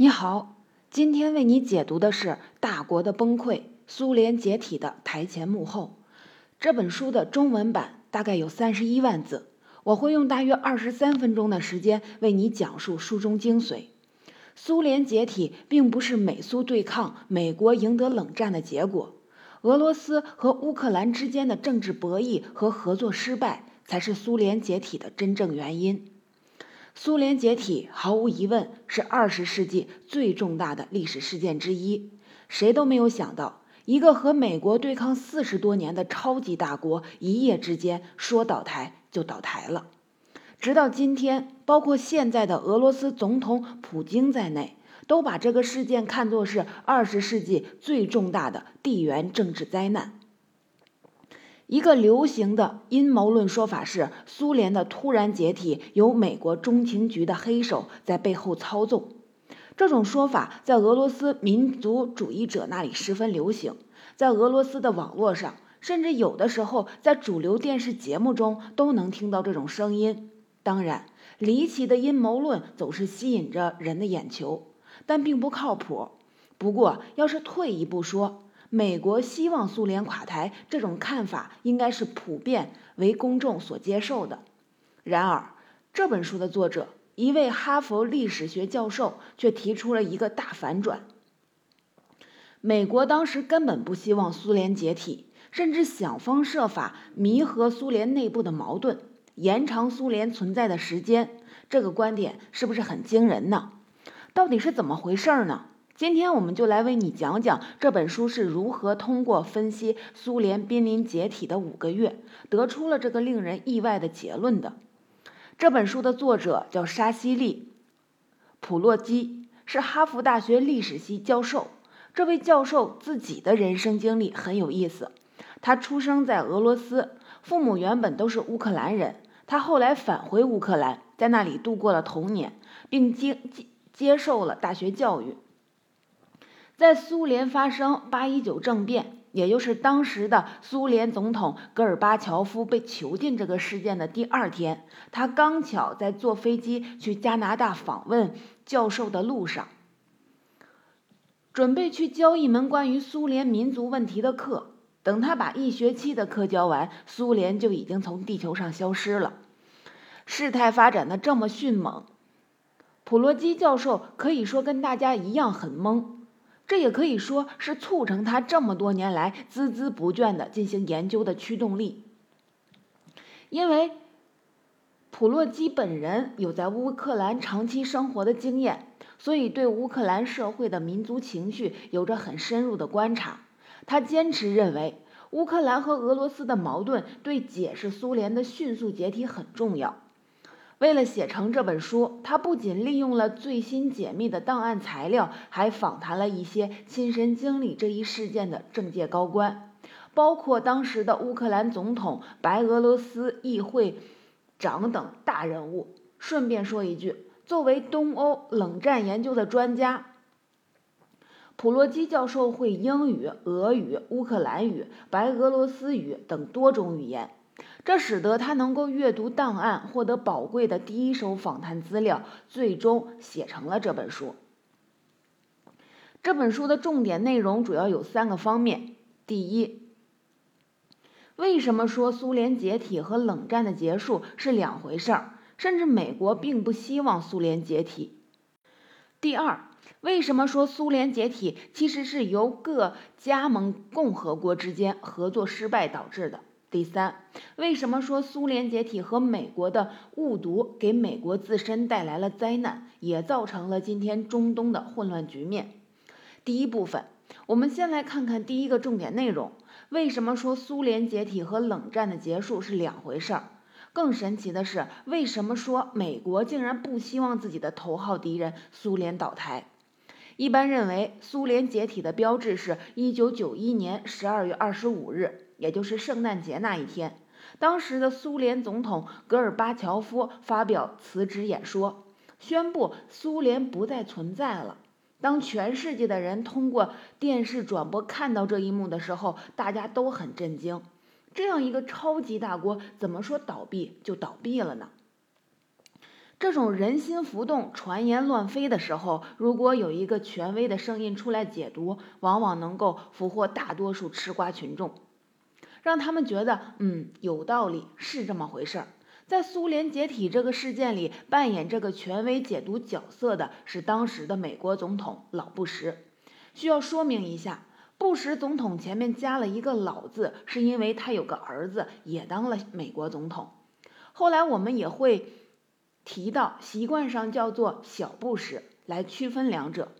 你好，今天为你解读的是《大国的崩溃：苏联解体的台前幕后》这本书的中文版，大概有三十一万字，我会用大约二十三分钟的时间为你讲述书中精髓。苏联解体并不是美苏对抗、美国赢得冷战的结果，俄罗斯和乌克兰之间的政治博弈和合作失败才是苏联解体的真正原因。苏联解体毫无疑问是二十世纪最重大的历史事件之一。谁都没有想到，一个和美国对抗四十多年的超级大国，一夜之间说倒台就倒台了。直到今天，包括现在的俄罗斯总统普京在内，都把这个事件看作是二十世纪最重大的地缘政治灾难。一个流行的阴谋论说法是，苏联的突然解体由美国中情局的黑手在背后操纵。这种说法在俄罗斯民族主义者那里十分流行，在俄罗斯的网络上，甚至有的时候在主流电视节目中都能听到这种声音。当然，离奇的阴谋论总是吸引着人的眼球，但并不靠谱。不过，要是退一步说，美国希望苏联垮台，这种看法应该是普遍为公众所接受的。然而，这本书的作者，一位哈佛历史学教授，却提出了一个大反转。美国当时根本不希望苏联解体，甚至想方设法弥合苏联内部的矛盾，延长苏联存在的时间。这个观点是不是很惊人呢？到底是怎么回事呢？今天我们就来为你讲讲这本书是如何通过分析苏联濒临解体的五个月，得出了这个令人意外的结论的。这本书的作者叫沙西利·普洛基，是哈佛大学历史系教授。这位教授自己的人生经历很有意思。他出生在俄罗斯，父母原本都是乌克兰人。他后来返回乌克兰，在那里度过了童年，并接接接受了大学教育。在苏联发生八一九政变，也就是当时的苏联总统戈尔巴乔夫被囚禁这个事件的第二天，他刚巧在坐飞机去加拿大访问教授的路上，准备去教一门关于苏联民族问题的课。等他把一学期的课教完，苏联就已经从地球上消失了。事态发展的这么迅猛，普洛基教授可以说跟大家一样很懵。这也可以说是促成他这么多年来孜孜不倦地进行研究的驱动力，因为普洛基本人有在乌克兰长期生活的经验，所以对乌克兰社会的民族情绪有着很深入的观察。他坚持认为，乌克兰和俄罗斯的矛盾对解释苏联的迅速解体很重要。为了写成这本书，他不仅利用了最新解密的档案材料，还访谈了一些亲身经历这一事件的政界高官，包括当时的乌克兰总统、白俄罗斯议会长等大人物。顺便说一句，作为东欧冷战研究的专家，普洛基教授会英语、俄语、乌克兰语、白俄罗斯语等多种语言。这使得他能够阅读档案，获得宝贵的第一手访谈资料，最终写成了这本书。这本书的重点内容主要有三个方面：第一，为什么说苏联解体和冷战的结束是两回事儿，甚至美国并不希望苏联解体；第二，为什么说苏联解体其实是由各加盟共和国之间合作失败导致的？第三，为什么说苏联解体和美国的误读给美国自身带来了灾难，也造成了今天中东的混乱局面？第一部分，我们先来看看第一个重点内容：为什么说苏联解体和冷战的结束是两回事儿？更神奇的是，为什么说美国竟然不希望自己的头号敌人苏联倒台？一般认为，苏联解体的标志是一九九一年十二月二十五日。也就是圣诞节那一天，当时的苏联总统戈尔巴乔夫发表辞职演说，宣布苏联不再存在了。当全世界的人通过电视转播看到这一幕的时候，大家都很震惊。这样一个超级大国，怎么说倒闭就倒闭了呢？这种人心浮动、传言乱飞的时候，如果有一个权威的声音出来解读，往往能够俘获大多数吃瓜群众，让他们觉得，嗯，有道理，是这么回事儿。在苏联解体这个事件里，扮演这个权威解读角色的是当时的美国总统老布什。需要说明一下，布什总统前面加了一个“老”字，是因为他有个儿子也当了美国总统。后来我们也会提到，习惯上叫做小布什来区分两者。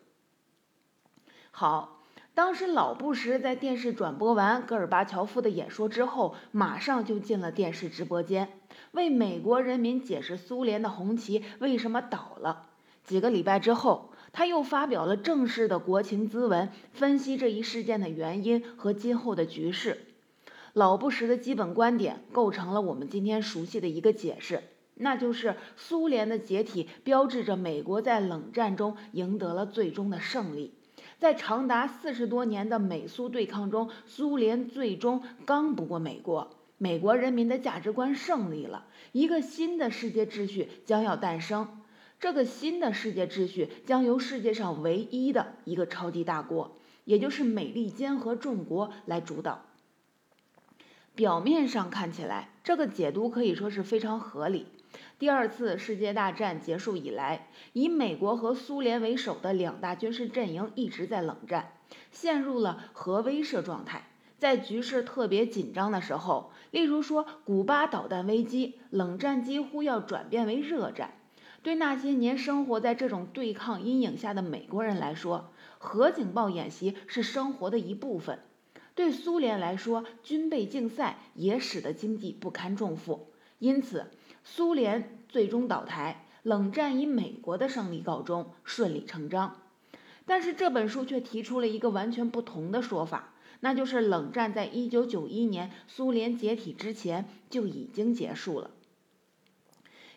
好。当时老布什在电视转播完戈尔巴乔夫的演说之后，马上就进了电视直播间，为美国人民解释苏联的红旗为什么倒了。几个礼拜之后，他又发表了正式的国情咨文，分析这一事件的原因和今后的局势。老布什的基本观点构成了我们今天熟悉的一个解释，那就是苏联的解体标志着美国在冷战中赢得了最终的胜利。在长达四十多年的美苏对抗中，苏联最终刚不过美国，美国人民的价值观胜利了，一个新的世界秩序将要诞生。这个新的世界秩序将由世界上唯一的一个超级大国，也就是美利坚合众国来主导。表面上看起来，这个解读可以说是非常合理。第二次世界大战结束以来，以美国和苏联为首的两大军事阵营一直在冷战，陷入了核威慑状态。在局势特别紧张的时候，例如说古巴导弹危机，冷战几乎要转变为热战。对那些年生活在这种对抗阴影下的美国人来说，核警报演习是生活的一部分；对苏联来说，军备竞赛也使得经济不堪重负。因此。苏联最终倒台，冷战以美国的胜利告终，顺理成章。但是这本书却提出了一个完全不同的说法，那就是冷战在一九九一年苏联解体之前就已经结束了。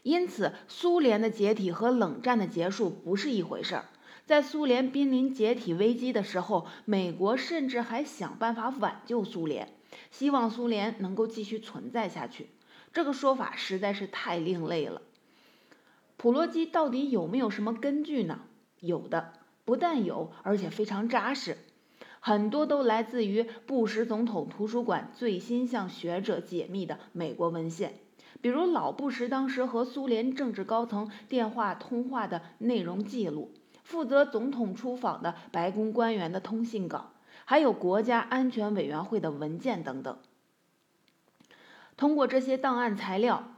因此，苏联的解体和冷战的结束不是一回事儿。在苏联濒临解体危机的时候，美国甚至还想办法挽救苏联，希望苏联能够继续存在下去。这个说法实在是太另类了。普罗基到底有没有什么根据呢？有的，不但有，而且非常扎实，很多都来自于布什总统图书馆最新向学者解密的美国文献，比如老布什当时和苏联政治高层电话通话的内容记录，负责总统出访的白宫官员的通信稿，还有国家安全委员会的文件等等。通过这些档案材料，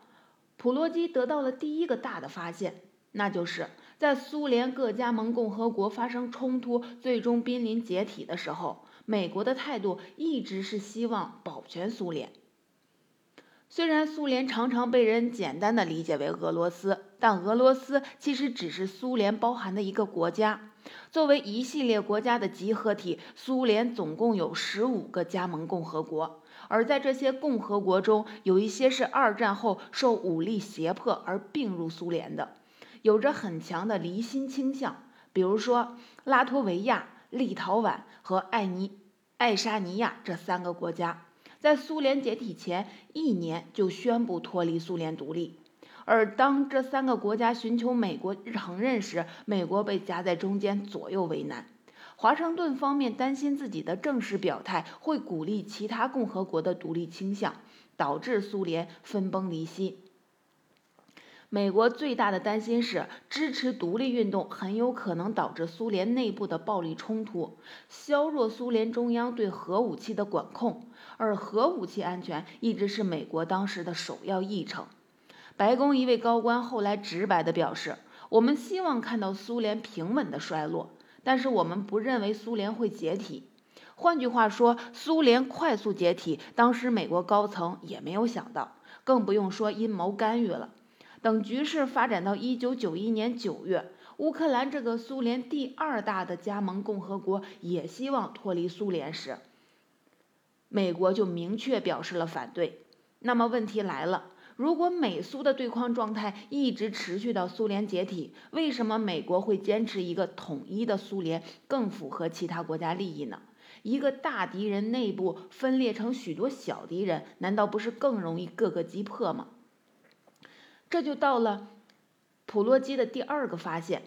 普罗基得到了第一个大的发现，那就是在苏联各加盟共和国发生冲突、最终濒临解体的时候，美国的态度一直是希望保全苏联。虽然苏联常常被人简单的理解为俄罗斯，但俄罗斯其实只是苏联包含的一个国家。作为一系列国家的集合体，苏联总共有十五个加盟共和国。而在这些共和国中，有一些是二战后受武力胁迫而并入苏联的，有着很强的离心倾向。比如说，拉脱维亚、立陶宛和爱尼爱沙尼亚这三个国家，在苏联解体前一年就宣布脱离苏联独立。而当这三个国家寻求美国承认时，美国被夹在中间，左右为难。华盛顿方面担心自己的正式表态会鼓励其他共和国的独立倾向，导致苏联分崩离析。美国最大的担心是支持独立运动很有可能导致苏联内部的暴力冲突，削弱苏联中央对核武器的管控，而核武器安全一直是美国当时的首要议程。白宫一位高官后来直白地表示：“我们希望看到苏联平稳的衰落。”但是我们不认为苏联会解体。换句话说，苏联快速解体，当时美国高层也没有想到，更不用说阴谋干预了。等局势发展到一九九一年九月，乌克兰这个苏联第二大的加盟共和国也希望脱离苏联时，美国就明确表示了反对。那么问题来了。如果美苏的对抗状态一直持续到苏联解体，为什么美国会坚持一个统一的苏联更符合其他国家利益呢？一个大敌人内部分裂成许多小敌人，难道不是更容易各个击破吗？这就到了普洛基的第二个发现，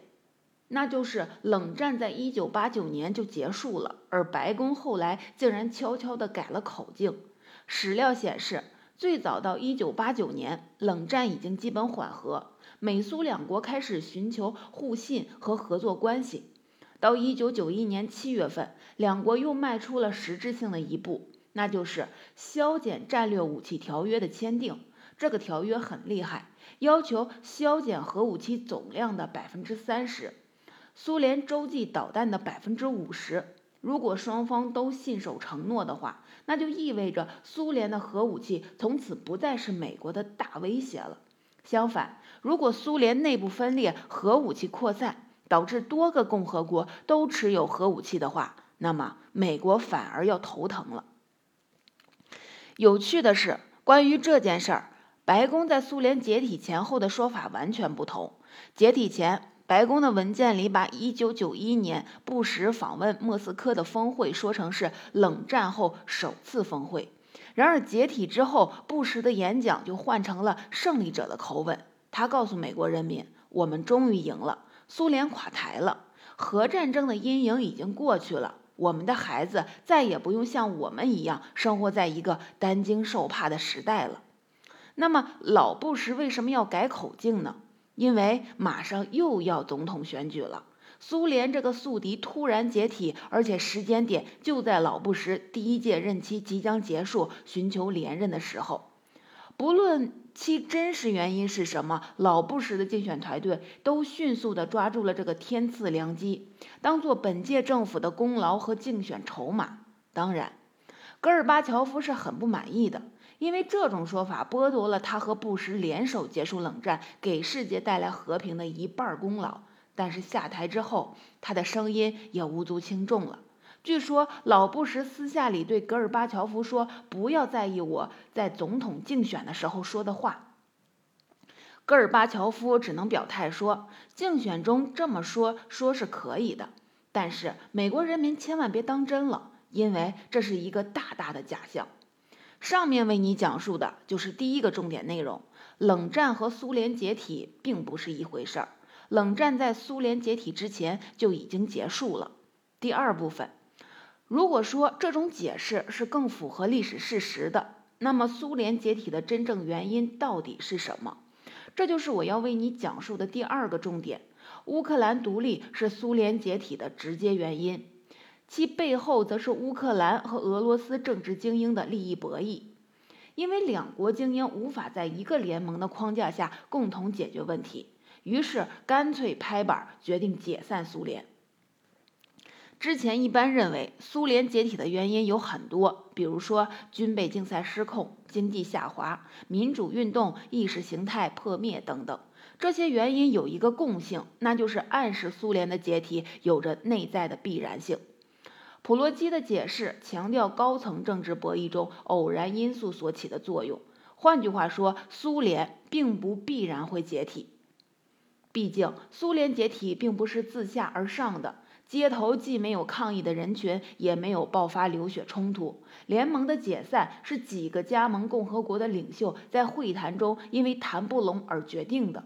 那就是冷战在一九八九年就结束了，而白宫后来竟然悄悄地改了口径。史料显示，最早到一九八九年，冷战已经基本缓和，美苏两国开始寻求互信和合作关系。到一九九一年七月份，两国又迈出了实质性的一步，那就是削减战略武器条约的签订。这个条约很厉害，要求削减核武器总量的百分之三十，苏联洲际导弹的百分之五十。如果双方都信守承诺的话，那就意味着苏联的核武器从此不再是美国的大威胁了。相反，如果苏联内部分裂、核武器扩散，导致多个共和国都持有核武器的话，那么美国反而要头疼了。有趣的是，关于这件事儿。白宫在苏联解体前后的说法完全不同。解体前，白宫的文件里把1991年布什访问莫斯科的峰会说成是冷战后首次峰会。然而解体之后，布什的演讲就换成了胜利者的口吻。他告诉美国人民：“我们终于赢了，苏联垮台了，核战争的阴影已经过去了，我们的孩子再也不用像我们一样生活在一个担惊受怕的时代了。”那么老布什为什么要改口径呢？因为马上又要总统选举了，苏联这个宿敌突然解体，而且时间点就在老布什第一届任期即将结束、寻求连任的时候。不论其真实原因是什么，老布什的竞选团队都迅速地抓住了这个天赐良机，当做本届政府的功劳和竞选筹码。当然，戈尔巴乔夫是很不满意的。因为这种说法剥夺了他和布什联手结束冷战、给世界带来和平的一半功劳。但是下台之后，他的声音也无足轻重了。据说老布什私下里对戈尔巴乔夫说：“不要在意我在总统竞选的时候说的话。”戈尔巴乔夫只能表态说：“竞选中这么说说是可以的，但是美国人民千万别当真了，因为这是一个大大的假象。”上面为你讲述的就是第一个重点内容：冷战和苏联解体并不是一回事儿。冷战在苏联解体之前就已经结束了。第二部分，如果说这种解释是更符合历史事实的，那么苏联解体的真正原因到底是什么？这就是我要为你讲述的第二个重点：乌克兰独立是苏联解体的直接原因。其背后则是乌克兰和俄罗斯政治精英的利益博弈，因为两国精英无法在一个联盟的框架下共同解决问题，于是干脆拍板决定解散苏联。之前一般认为苏联解体的原因有很多，比如说军备竞赛失控、经济下滑、民主运动、意识形态破灭等等。这些原因有一个共性，那就是暗示苏联的解体有着内在的必然性。普洛基的解释强调高层政治博弈中偶然因素所起的作用。换句话说，苏联并不必然会解体。毕竟，苏联解体并不是自下而上的，街头既没有抗议的人群，也没有爆发流血冲突。联盟的解散是几个加盟共和国的领袖在会谈中因为谈不拢而决定的。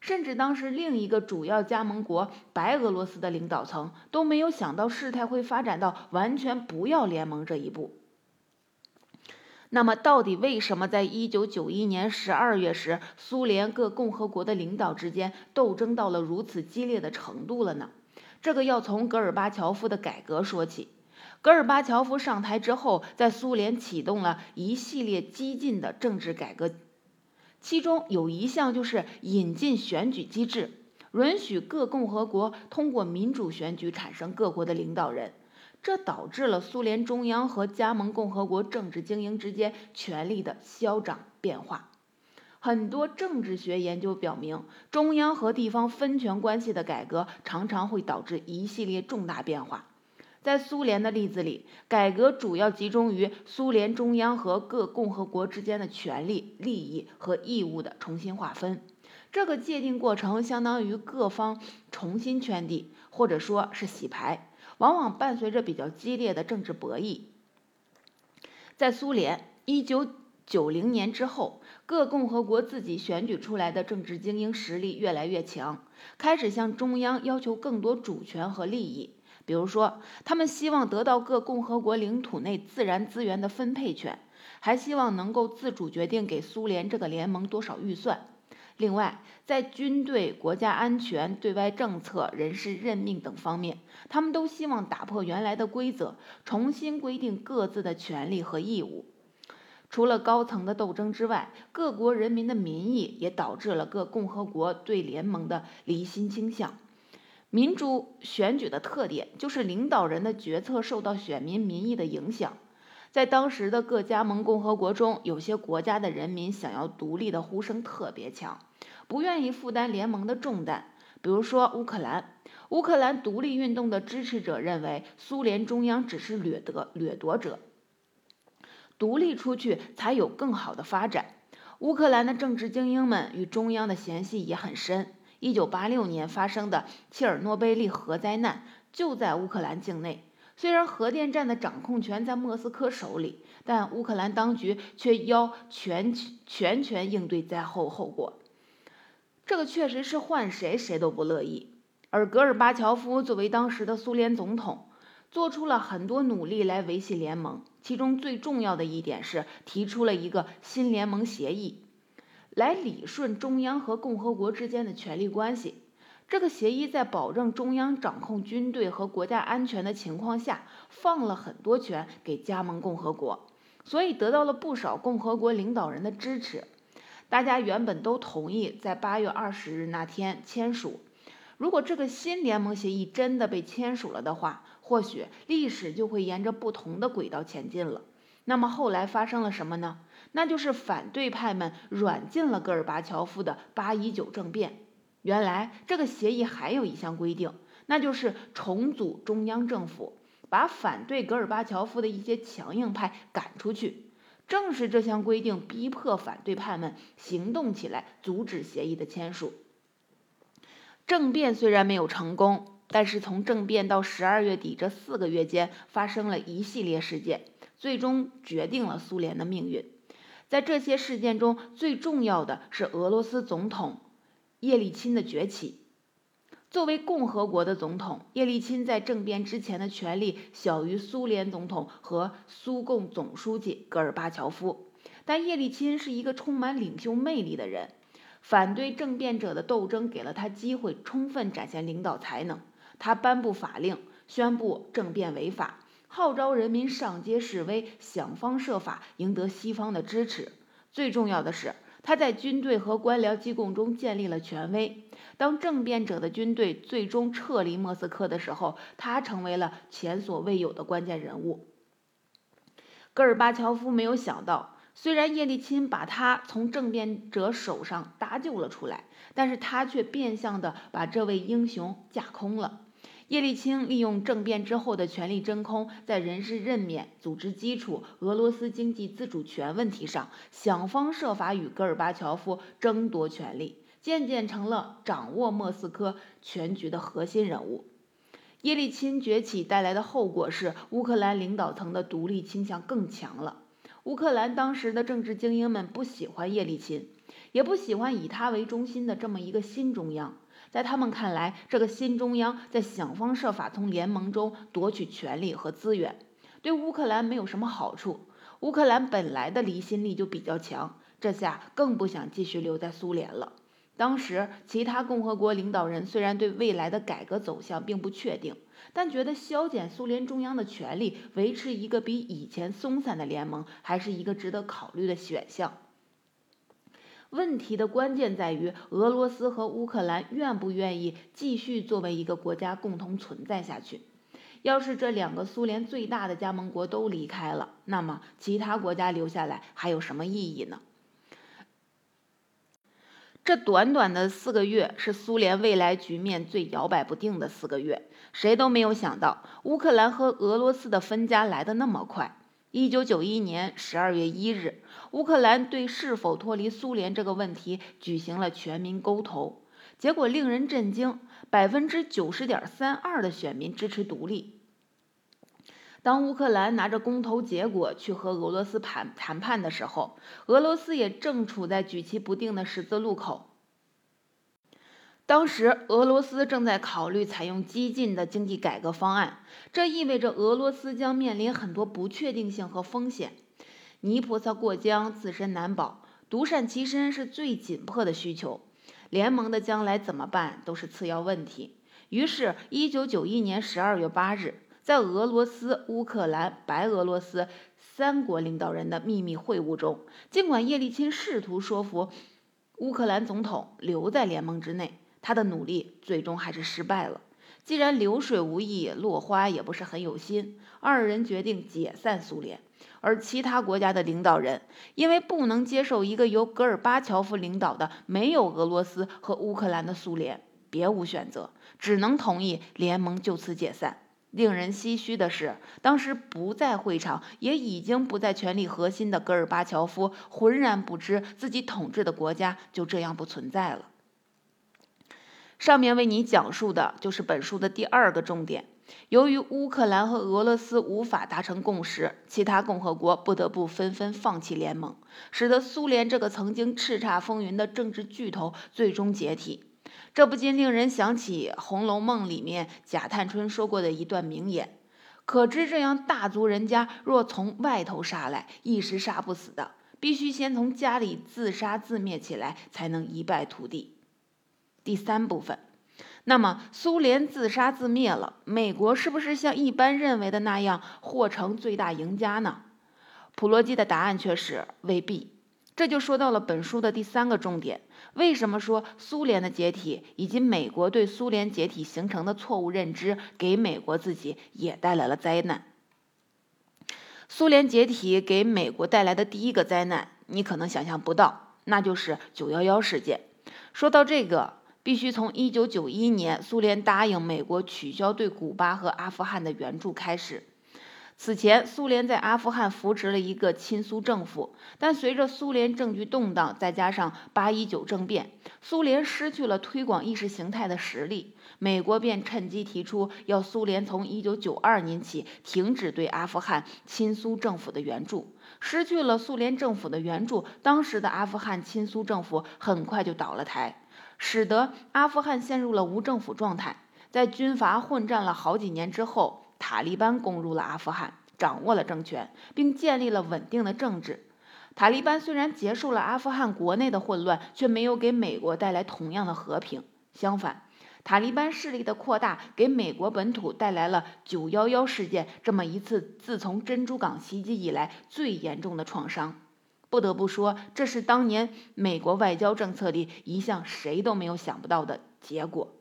甚至当时另一个主要加盟国白俄罗斯的领导层都没有想到事态会发展到完全不要联盟这一步。那么，到底为什么在一九九一年十二月时，苏联各共和国的领导之间斗争到了如此激烈的程度了呢？这个要从戈尔巴乔夫的改革说起。戈尔巴乔夫上台之后，在苏联启动了一系列激进的政治改革。其中有一项就是引进选举机制，允许各共和国通过民主选举产生各国的领导人，这导致了苏联中央和加盟共和国政治精英之间权力的消长变化。很多政治学研究表明，中央和地方分权关系的改革常常会导致一系列重大变化。在苏联的例子里，改革主要集中于苏联中央和各共和国之间的权利、利益和义务的重新划分。这个界定过程相当于各方重新圈地，或者说是洗牌，往往伴随着比较激烈的政治博弈。在苏联，一九九零年之后，各共和国自己选举出来的政治精英实力越来越强，开始向中央要求更多主权和利益。比如说，他们希望得到各共和国领土内自然资源的分配权，还希望能够自主决定给苏联这个联盟多少预算。另外，在军队、国家安全、对外政策、人事任命等方面，他们都希望打破原来的规则，重新规定各自的权利和义务。除了高层的斗争之外，各国人民的民意也导致了各共和国对联盟的离心倾向。民主选举的特点就是领导人的决策受到选民民意的影响。在当时的各加盟共和国中，有些国家的人民想要独立的呼声特别强，不愿意负担联盟的重担。比如说乌克兰，乌克兰独立运动的支持者认为，苏联中央只是掠夺掠夺者。独立出去才有更好的发展。乌克兰的政治精英们与中央的嫌隙也很深。一九八六年发生的切尔诺贝利核灾难就在乌克兰境内。虽然核电站的掌控权在莫斯科手里，但乌克兰当局却要全全权应对灾后后果。这个确实是换谁谁都不乐意。而戈尔巴乔夫作为当时的苏联总统。做出了很多努力来维系联盟，其中最重要的一点是提出了一个新联盟协议，来理顺中央和共和国之间的权力关系。这个协议在保证中央掌控军队和国家安全的情况下，放了很多权给加盟共和国，所以得到了不少共和国领导人的支持。大家原本都同意在八月二十日那天签署。如果这个新联盟协议真的被签署了的话，或许历史就会沿着不同的轨道前进了。那么后来发生了什么呢？那就是反对派们软禁了戈尔巴乔夫的八一九政变。原来这个协议还有一项规定，那就是重组中央政府，把反对戈尔巴乔夫的一些强硬派赶出去。正是这项规定逼迫反对派们行动起来，阻止协议的签署。政变虽然没有成功，但是从政变到十二月底这四个月间，发生了一系列事件，最终决定了苏联的命运。在这些事件中，最重要的是俄罗斯总统叶利钦的崛起。作为共和国的总统，叶利钦在政变之前的权力小于苏联总统和苏共总书记戈尔巴乔夫，但叶利钦是一个充满领袖魅力的人。反对政变者的斗争给了他机会，充分展现领导才能。他颁布法令，宣布政变违法，号召人民上街示威，想方设法赢得西方的支持。最重要的是，他在军队和官僚机构中建立了权威。当政变者的军队最终撤离莫斯科的时候，他成为了前所未有的关键人物。戈尔巴乔夫没有想到。虽然叶利钦把他从政变者手上搭救了出来，但是他却变相的把这位英雄架空了。叶利钦利用政变之后的权力真空，在人事任免、组织基础、俄罗斯经济自主权问题上，想方设法与戈尔巴乔夫争夺权力，渐渐成了掌握莫斯科全局的核心人物。叶利钦崛起带来的后果是，乌克兰领导层的独立倾向更强了。乌克兰当时的政治精英们不喜欢叶利钦，也不喜欢以他为中心的这么一个新中央。在他们看来，这个新中央在想方设法从联盟中夺取权力和资源，对乌克兰没有什么好处。乌克兰本来的离心力就比较强，这下更不想继续留在苏联了。当时，其他共和国领导人虽然对未来的改革走向并不确定。但觉得削减苏联中央的权力，维持一个比以前松散的联盟，还是一个值得考虑的选项。问题的关键在于俄罗斯和乌克兰愿不愿意继续作为一个国家共同存在下去。要是这两个苏联最大的加盟国都离开了，那么其他国家留下来还有什么意义呢？这短短的四个月是苏联未来局面最摇摆不定的四个月。谁都没有想到，乌克兰和俄罗斯的分家来得那么快。一九九一年十二月一日，乌克兰对是否脱离苏联这个问题举行了全民公投，结果令人震惊，百分之九十点三二的选民支持独立。当乌克兰拿着公投结果去和俄罗斯谈谈判的时候，俄罗斯也正处在举棋不定的十字路口。当时，俄罗斯正在考虑采用激进的经济改革方案，这意味着俄罗斯将面临很多不确定性和风险。泥菩萨过江，自身难保，独善其身是最紧迫的需求。联盟的将来怎么办，都是次要问题。于是，一九九一年十二月八日。在俄罗斯、乌克兰、白俄罗斯三国领导人的秘密会晤中，尽管叶利钦试图说服乌克兰总统留在联盟之内，他的努力最终还是失败了。既然流水无益，落花也不是很有心，二人决定解散苏联。而其他国家的领导人因为不能接受一个由戈尔巴乔夫领导的没有俄罗斯和乌克兰的苏联，别无选择，只能同意联盟就此解散。令人唏嘘的是，当时不在会场，也已经不在权力核心的戈尔巴乔夫，浑然不知自己统治的国家就这样不存在了。上面为你讲述的就是本书的第二个重点。由于乌克兰和俄罗斯无法达成共识，其他共和国不得不纷纷放弃联盟，使得苏联这个曾经叱咤风云的政治巨头最终解体。这不禁令人想起《红楼梦》里面贾探春说过的一段名言：“可知这样大族人家，若从外头杀来，一时杀不死的，必须先从家里自杀自灭起来，才能一败涂地。”第三部分，那么苏联自杀自灭了，美国是不是像一般认为的那样或成最大赢家呢？普罗基的答案却是未必。这就说到了本书的第三个重点。为什么说苏联的解体以及美国对苏联解体形成的错误认知，给美国自己也带来了灾难？苏联解体给美国带来的第一个灾难，你可能想象不到，那就是九幺幺事件。说到这个，必须从一九九一年苏联答应美国取消对古巴和阿富汗的援助开始。此前，苏联在阿富汗扶持了一个亲苏政府，但随着苏联政局动荡，再加上八一九政变，苏联失去了推广意识形态的实力。美国便趁机提出要苏联从一九九二年起停止对阿富汗亲苏政府的援助。失去了苏联政府的援助，当时的阿富汗亲苏政府很快就倒了台，使得阿富汗陷入了无政府状态。在军阀混战了好几年之后。塔利班攻入了阿富汗，掌握了政权，并建立了稳定的政治。塔利班虽然结束了阿富汗国内的混乱，却没有给美国带来同样的和平。相反，塔利班势力的扩大给美国本土带来了“九幺幺”事件这么一次自从珍珠港袭击以来最严重的创伤。不得不说，这是当年美国外交政策里一项谁都没有想不到的结果。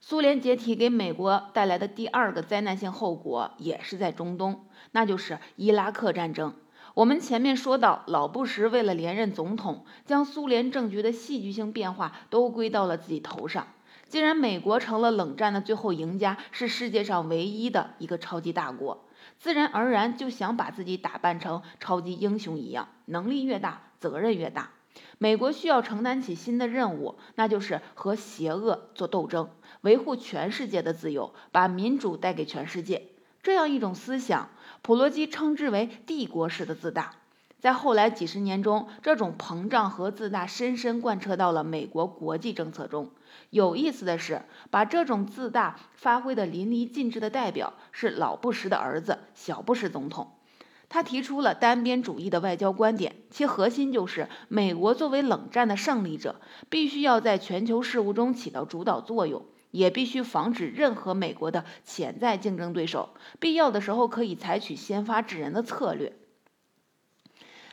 苏联解体给美国带来的第二个灾难性后果，也是在中东，那就是伊拉克战争。我们前面说到，老布什为了连任总统，将苏联政局的戏剧性变化都归到了自己头上。既然美国成了冷战的最后赢家，是世界上唯一的一个超级大国，自然而然就想把自己打扮成超级英雄一样，能力越大，责任越大。美国需要承担起新的任务，那就是和邪恶做斗争，维护全世界的自由，把民主带给全世界。这样一种思想，普罗基称之为帝国式的自大。在后来几十年中，这种膨胀和自大深深贯彻到了美国国际政策中。有意思的是，把这种自大发挥得淋漓尽致的代表是老布什的儿子小布什总统。他提出了单边主义的外交观点，其核心就是美国作为冷战的胜利者，必须要在全球事务中起到主导作用，也必须防止任何美国的潜在竞争对手，必要的时候可以采取先发制人的策略。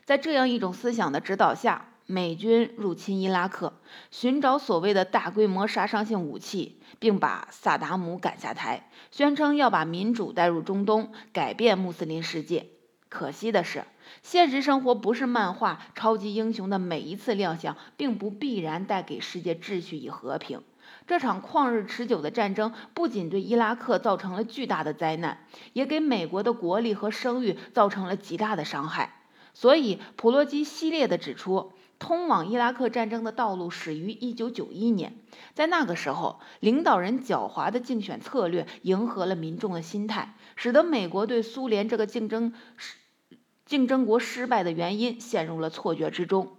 在这样一种思想的指导下，美军入侵伊拉克，寻找所谓的大规模杀伤性武器，并把萨达姆赶下台，宣称要把民主带入中东，改变穆斯林世界。可惜的是，现实生活不是漫画。超级英雄的每一次亮相，并不必然带给世界秩序与和平。这场旷日持久的战争，不仅对伊拉克造成了巨大的灾难，也给美国的国力和声誉造成了极大的伤害。所以，普洛基犀利地指出，通往伊拉克战争的道路始于1991年，在那个时候，领导人狡猾的竞选策略迎合了民众的心态，使得美国对苏联这个竞争失竞争国失败的原因陷入了错觉之中。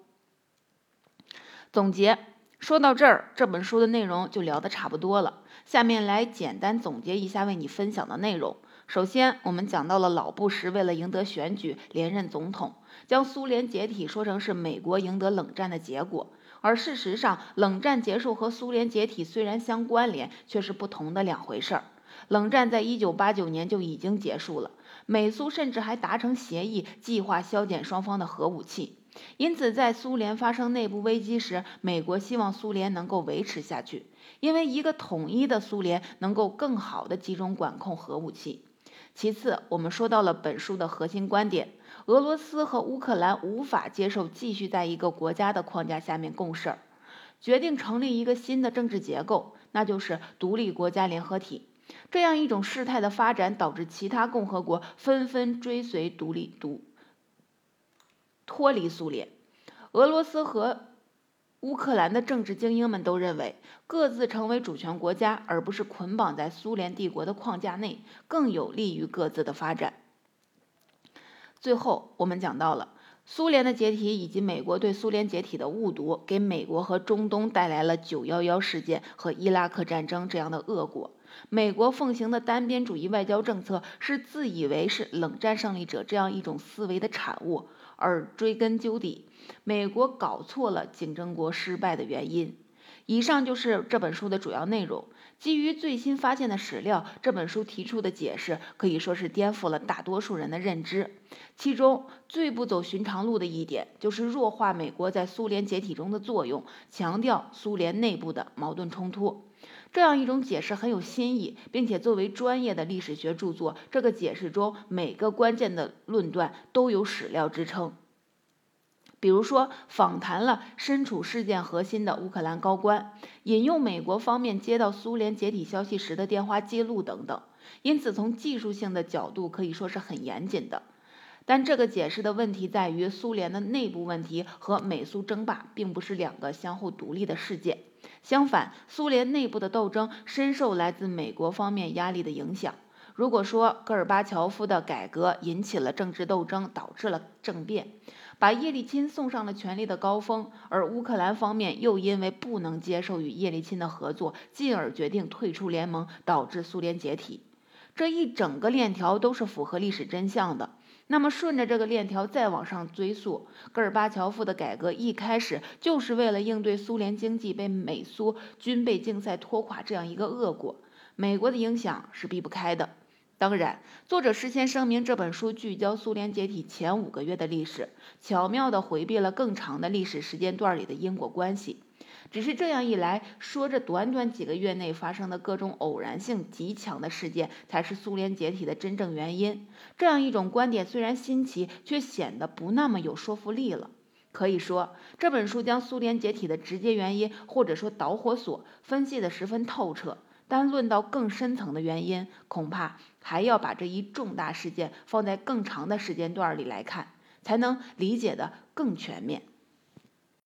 总结说到这儿，这本书的内容就聊得差不多了。下面来简单总结一下为你分享的内容。首先，我们讲到了老布什为了赢得选举连任总统。将苏联解体说成是美国赢得冷战的结果，而事实上，冷战结束和苏联解体虽然相关联，却是不同的两回事儿。冷战在一九八九年就已经结束了，美苏甚至还达成协议，计划削减双方的核武器。因此，在苏联发生内部危机时，美国希望苏联能够维持下去，因为一个统一的苏联能够更好地集中管控核武器。其次，我们说到了本书的核心观点。俄罗斯和乌克兰无法接受继续在一个国家的框架下面共事，决定成立一个新的政治结构，那就是独立国家联合体。这样一种事态的发展，导致其他共和国纷纷追随独立独脱离苏联。俄罗斯和乌克兰的政治精英们都认为，各自成为主权国家，而不是捆绑在苏联帝国的框架内，更有利于各自的发展。最后，我们讲到了苏联的解体以及美国对苏联解体的误读，给美国和中东带来了九幺幺事件和伊拉克战争这样的恶果。美国奉行的单边主义外交政策是自以为是冷战胜利者这样一种思维的产物，而追根究底，美国搞错了竞争国失败的原因。以上就是这本书的主要内容。基于最新发现的史料，这本书提出的解释可以说是颠覆了大多数人的认知。其中最不走寻常路的一点，就是弱化美国在苏联解体中的作用，强调苏联内部的矛盾冲突。这样一种解释很有新意，并且作为专业的历史学著作，这个解释中每个关键的论断都有史料支撑。比如说，访谈了身处事件核心的乌克兰高官，引用美国方面接到苏联解体消息时的电话记录等等。因此，从技术性的角度可以说是很严谨的。但这个解释的问题在于，苏联的内部问题和美苏争霸并不是两个相互独立的事件。相反，苏联内部的斗争深受来自美国方面压力的影响。如果说戈尔巴乔夫的改革引起了政治斗争，导致了政变。把叶利钦送上了权力的高峰，而乌克兰方面又因为不能接受与叶利钦的合作，进而决定退出联盟，导致苏联解体。这一整个链条都是符合历史真相的。那么顺着这个链条再往上追溯，戈尔巴乔夫的改革一开始就是为了应对苏联经济被美苏军备竞赛拖垮这样一个恶果，美国的影响是避不开的。当然，作者事先声明这本书聚焦苏联解体前五个月的历史，巧妙地回避了更长的历史时间段里的因果关系。只是这样一来，说这短短几个月内发生的各种偶然性极强的事件才是苏联解体的真正原因。这样一种观点虽然新奇，却显得不那么有说服力了。可以说，这本书将苏联解体的直接原因或者说导火索分析得十分透彻。单论到更深层的原因，恐怕还要把这一重大事件放在更长的时间段里来看，才能理解的更全面。